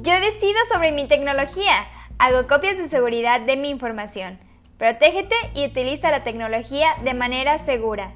Yo decido sobre mi tecnología. Hago copias de seguridad de mi información. Protégete y utiliza la tecnología de manera segura.